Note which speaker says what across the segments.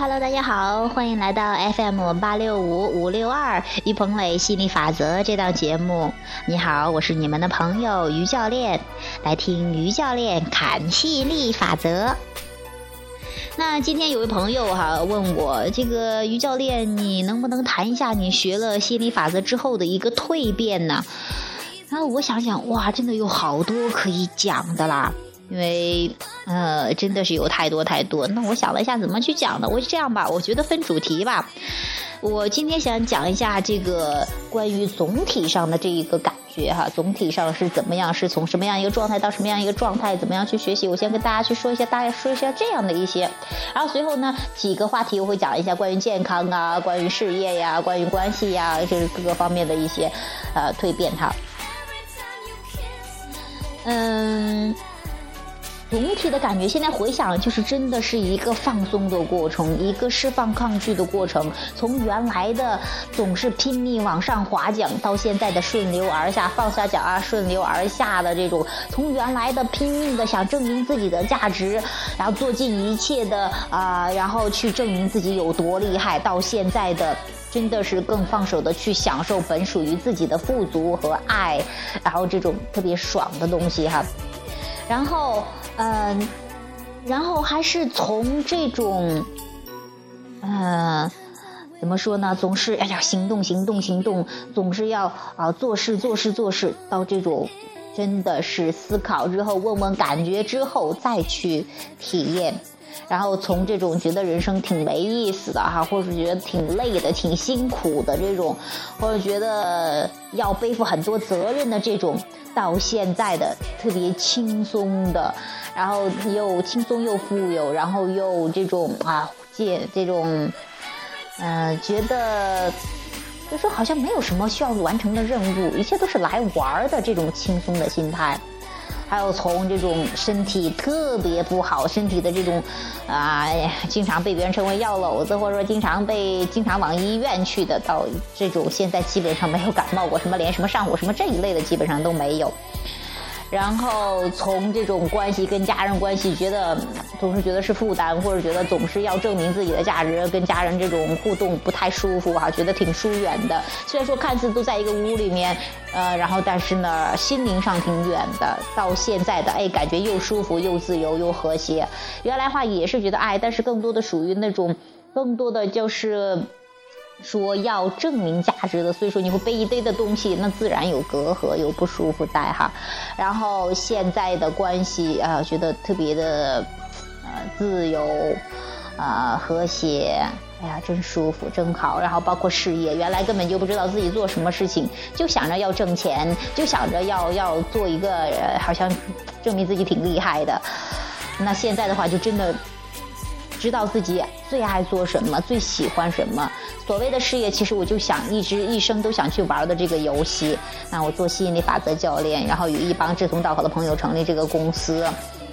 Speaker 1: Hello，大家好，欢迎来到 FM 八六五五六二于鹏伟心理法则这档节目。你好，我是你们的朋友于教练，来听于教练侃吸引力法则。那今天有位朋友哈问我，这个于教练，你能不能谈一下你学了吸引力法则之后的一个蜕变呢？然后我想想，哇，真的有好多可以讲的啦。因为呃，真的是有太多太多。那我想了一下，怎么去讲呢？我就这样吧，我觉得分主题吧。我今天想讲一下这个关于总体上的这一个感觉哈，总体上是怎么样，是从什么样一个状态到什么样一个状态，怎么样去学习？我先跟大家去说一下，大概说一下这样的一些。然后随后呢，几个话题我会讲一下关于健康啊，关于事业呀，关于关系呀，就是各个方面的一些呃蜕变哈。嗯。总体的感觉，现在回想，就是真的是一个放松的过程，一个释放抗拒的过程。从原来的总是拼命往上划桨，到现在的顺流而下，放下桨啊，顺流而下的这种。从原来的拼命的想证明自己的价值，然后做尽一切的啊，然后去证明自己有多厉害，到现在的真的是更放手的去享受本属于自己的富足和爱，然后这种特别爽的东西哈。然后，嗯，然后还是从这种，嗯，怎么说呢？总是哎呀，行动，行动，行动，总是要啊，做事，做事，做事，到这种，真的是思考之后，问问感觉之后，再去体验。然后从这种觉得人生挺没意思的哈，或者觉得挺累的、挺辛苦的这种，或者觉得要背负很多责任的这种，到现在的特别轻松的，然后又轻松又富有，然后又这种啊，借这种，嗯，觉得就说好像没有什么需要完成的任务，一切都是来玩的这种轻松的心态。还有从这种身体特别不好，身体的这种，啊，经常被别人称为药篓子，或者说经常被经常往医院去的，到这种现在基本上没有感冒过，什么连什么上火什么这一类的基本上都没有。然后从这种关系跟家人关系，觉得总是觉得是负担，或者觉得总是要证明自己的价值，跟家人这种互动不太舒服哈，觉得挺疏远的。虽然说看似都在一个屋里面，呃，然后但是呢，心灵上挺远的。到现在的哎，感觉又舒服又自由又和谐。原来话也是觉得爱，但是更多的属于那种，更多的就是。说要证明价值的，所以说你会背一堆的东西，那自然有隔阂，有不舒服在哈。然后现在的关系啊，觉得特别的，呃，自由，啊，和谐，哎呀，真舒服，真好。然后包括事业，原来根本就不知道自己做什么事情，就想着要挣钱，就想着要要做一个，好像证明自己挺厉害的。那现在的话，就真的。知道自己最爱做什么，最喜欢什么。所谓的事业，其实我就想一直一生都想去玩的这个游戏。那我做吸引力法则教练，然后与一帮志同道合的朋友成立这个公司。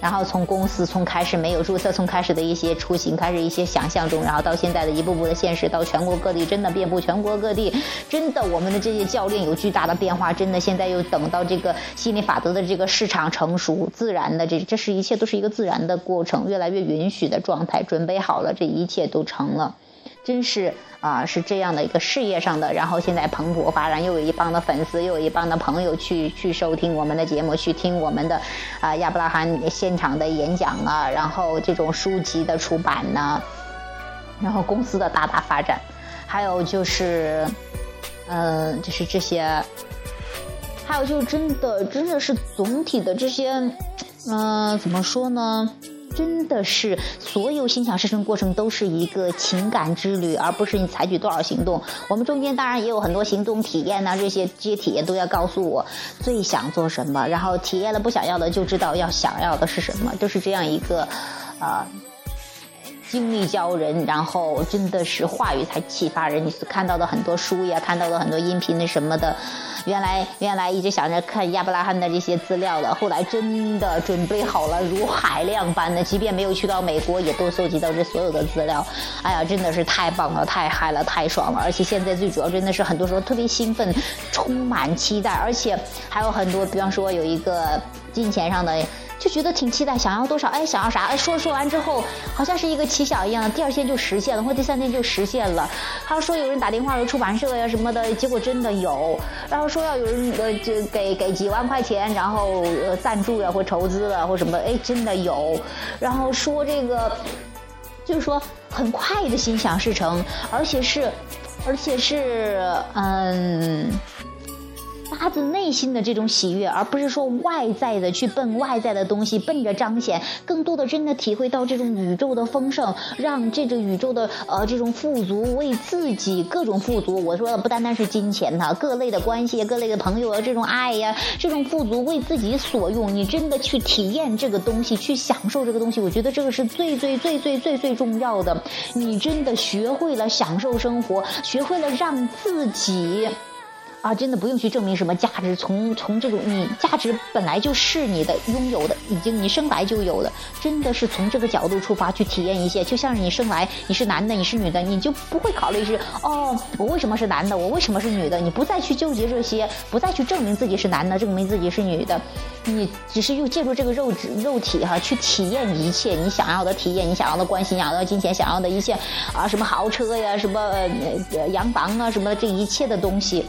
Speaker 1: 然后从公司从开始没有注册，从开始的一些出行，开始一些想象中，然后到现在的一步步的现实，到全国各地，真的遍布全国各地，真的我们的这些教练有巨大的变化，真的现在又等到这个心理法则的这个市场成熟，自然的这这是一切都是一个自然的过程，越来越允许的状态，准备好了，这一切都成了。真是啊，是这样的一个事业上的，然后现在蓬勃发展，又有一帮的粉丝，又有一帮的朋友去去收听我们的节目，去听我们的啊亚伯拉罕现场的演讲啊，然后这种书籍的出版呢，然后公司的大大发展，还有就是，嗯，就是这些，还有就是真的真的是总体的这些，嗯，怎么说呢？真的是所有心想事成过程都是一个情感之旅，而不是你采取多少行动。我们中间当然也有很多行动体验呐，这些这些体验都要告诉我最想做什么，然后体验了不想要的就知道要想要的是什么，就是这样一个啊。经历教人，然后真的是话语才启发人。你所看到的很多书呀，看到的很多音频那什么的，原来原来一直想着看亚伯拉罕的这些资料的，后来真的准备好了，如海量般的，即便没有去到美国，也都搜集到这所有的资料。哎呀，真的是太棒了，太嗨了，太爽了！而且现在最主要真的是很多时候特别兴奋，充满期待，而且还有很多，比方说有一个金钱上的。就觉得挺期待，想要多少？哎，想要啥？哎，说说完之后，好像是一个奇想一样，第二天就实现了，或第三天就实现了。他说有人打电话说出版社呀什么的，结果真的有。然后说要有人呃就给给几万块钱，然后呃赞助呀或筹资了或什么，哎，真的有。然后说这个，就是说很快的心想事成，而且是，而且是嗯。发自内心的这种喜悦，而不是说外在的去奔外在的东西，奔着彰显，更多的真的体会到这种宇宙的丰盛，让这个宇宙的呃这种富足为自己各种富足。我说的不单单是金钱哈，各类的关系，各类的朋友啊，这种爱呀，这种富足为自己所用。你真的去体验这个东西，去享受这个东西，我觉得这个是最最最最最最重要的。你真的学会了享受生活，学会了让自己。啊，真的不用去证明什么价值，从从这种你价值本来就是你的拥有的，已经你生来就有的，真的是从这个角度出发去体验一些，就像是你生来你是男的，你是女的，你就不会考虑是哦，我为什么是男的，我为什么是女的，你不再去纠结这些，不再去证明自己是男的，证明自己是女的，你只是用借助这个肉质肉体哈去体验一切你想要的体验，你想要的关系，想要的金钱，想要的一切啊，什么豪车呀，什么呃洋房啊，什么这一切的东西。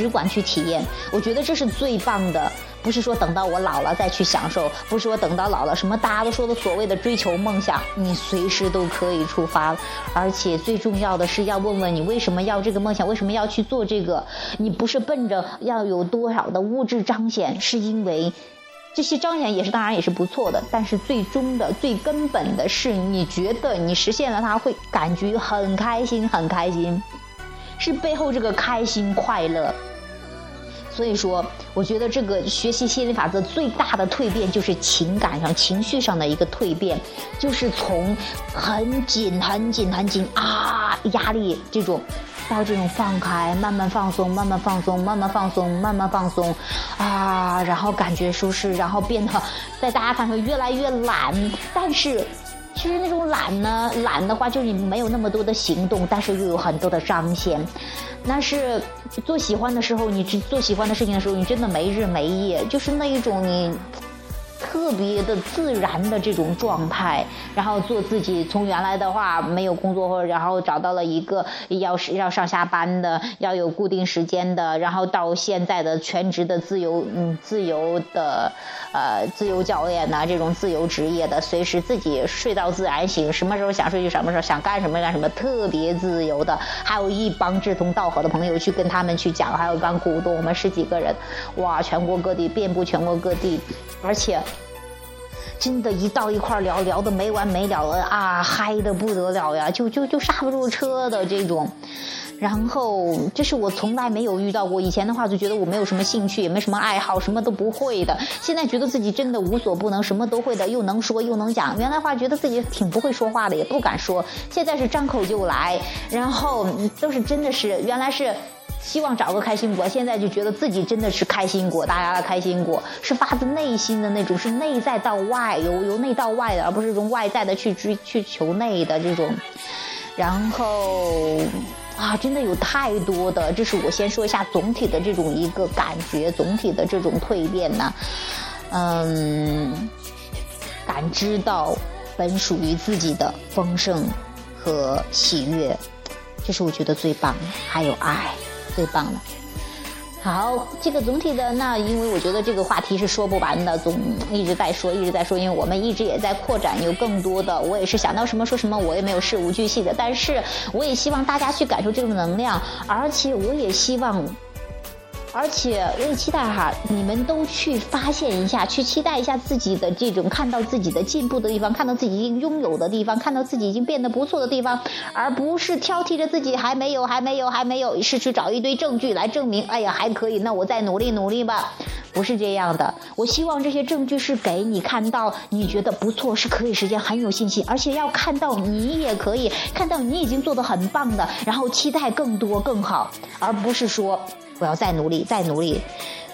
Speaker 1: 只管去体验，我觉得这是最棒的。不是说等到我老了再去享受，不是说等到老了什么大家都说的所谓的追求梦想，你随时都可以出发。而且最重要的是要问问你为什么要这个梦想，为什么要去做这个？你不是奔着要有多少的物质彰显，是因为这些彰显也是当然也是不错的，但是最终的最根本的是你觉得你实现了它会感觉很开心，很开心，是背后这个开心快乐。所以说，我觉得这个学习心理法则最大的蜕变就是情感上、情绪上的一个蜕变，就是从很紧、很紧、很紧啊压力这种，到这种放开、慢慢放松、慢慢放松、慢慢放松、慢慢放松，啊，然后感觉舒适，然后变得在大家看来越来越懒，但是。其实那种懒呢，懒的话就是你没有那么多的行动，但是又有很多的彰显。那是做喜欢的时候，你做喜欢的事情的时候，你真的没日没夜，就是那一种你。特别的自然的这种状态，然后做自己。从原来的话没有工作，或者然后找到了一个要是要上下班的，要有固定时间的，然后到现在的全职的自由，嗯，自由的，呃，自由教练呐，这种自由职业的，随时自己睡到自然醒，什么时候想睡就什么时候，想干什么干什么，特别自由的。还有一帮志同道合的朋友去跟他们去讲，还有一帮股东，我们十几个人，哇，全国各地遍布全国各地，而且。真的，一到一块聊聊的没完没了的啊，嗨的不得了呀，就就就刹不住车的这种。然后，这是我从来没有遇到过。以前的话就觉得我没有什么兴趣，也没什么爱好，什么都不会的。现在觉得自己真的无所不能，什么都会的，又能说又能讲。原来话觉得自己挺不会说话的，也不敢说。现在是张口就来，然后都是真的是原来是。希望找个开心果，现在就觉得自己真的是开心果，大家的开心果是发自内心的那种，是内在到外，由由内到外的，而不是从外在的去追去求内的这种。然后啊，真的有太多的，这是我先说一下总体的这种一个感觉，总体的这种蜕变呢，嗯，感知到本属于自己的丰盛和喜悦，这是我觉得最棒的，还有爱。最棒的，好，这个总体的那，因为我觉得这个话题是说不完的，总一直在说，一直在说，因为我们一直也在扩展，有更多的，我也是想到什么说什么，我也没有事无巨细的，但是我也希望大家去感受这种能量，而且我也希望。而且我也期待哈，你们都去发现一下，去期待一下自己的这种看到自己的进步的地方，看到自己已经拥有的地方，看到自己已经变得不错的地方，而不是挑剔着自己还没有，还没有，还没有，是去找一堆证据来证明，哎呀还可以，那我再努力努力吧。不是这样的，我希望这些证据是给你看到，你觉得不错，是可以实现，很有信心，而且要看到你也可以看到你已经做的很棒的，然后期待更多更好，而不是说。我要再努力，再努力。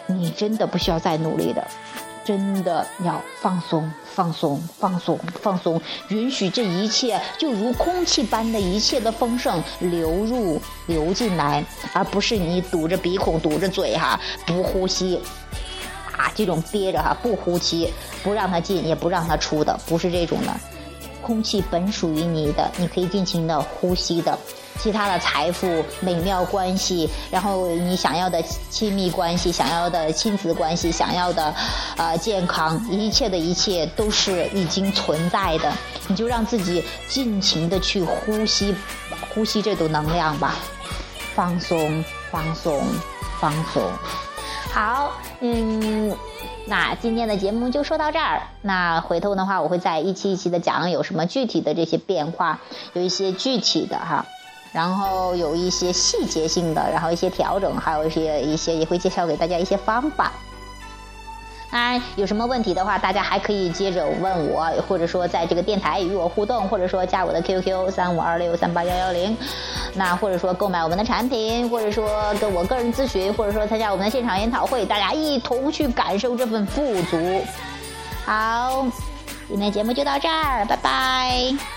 Speaker 1: 你真的不需要再努力的，真的要放松，放松，放松，放松，允许这一切就如空气般的一切的丰盛流入、流进来，而不是你堵着鼻孔、堵着嘴哈，不呼吸。啊这种憋着哈，不呼气，不让它进，也不让它出的，不是这种的。空气本属于你的，你可以尽情的呼吸的。其他的财富、美妙关系，然后你想要的亲密关系、想要的亲子关系、想要的，呃，健康，一切的一切都是已经存在的。你就让自己尽情的去呼吸，呼吸这股能量吧，放松，放松，放松。好，嗯，那今天的节目就说到这儿。那回头的话，我会再一期一期的讲有什么具体的这些变化，有一些具体的哈。然后有一些细节性的，然后一些调整，还有一些一些也会介绍给大家一些方法。当然，有什么问题的话，大家还可以接着问我，或者说在这个电台与我互动，或者说加我的 QQ 三五二六三八幺幺零，那或者说购买我们的产品，或者说跟我个人咨询，或者说参加我们的现场研讨会，大家一同去感受这份富足。好，今天节目就到这儿，拜拜。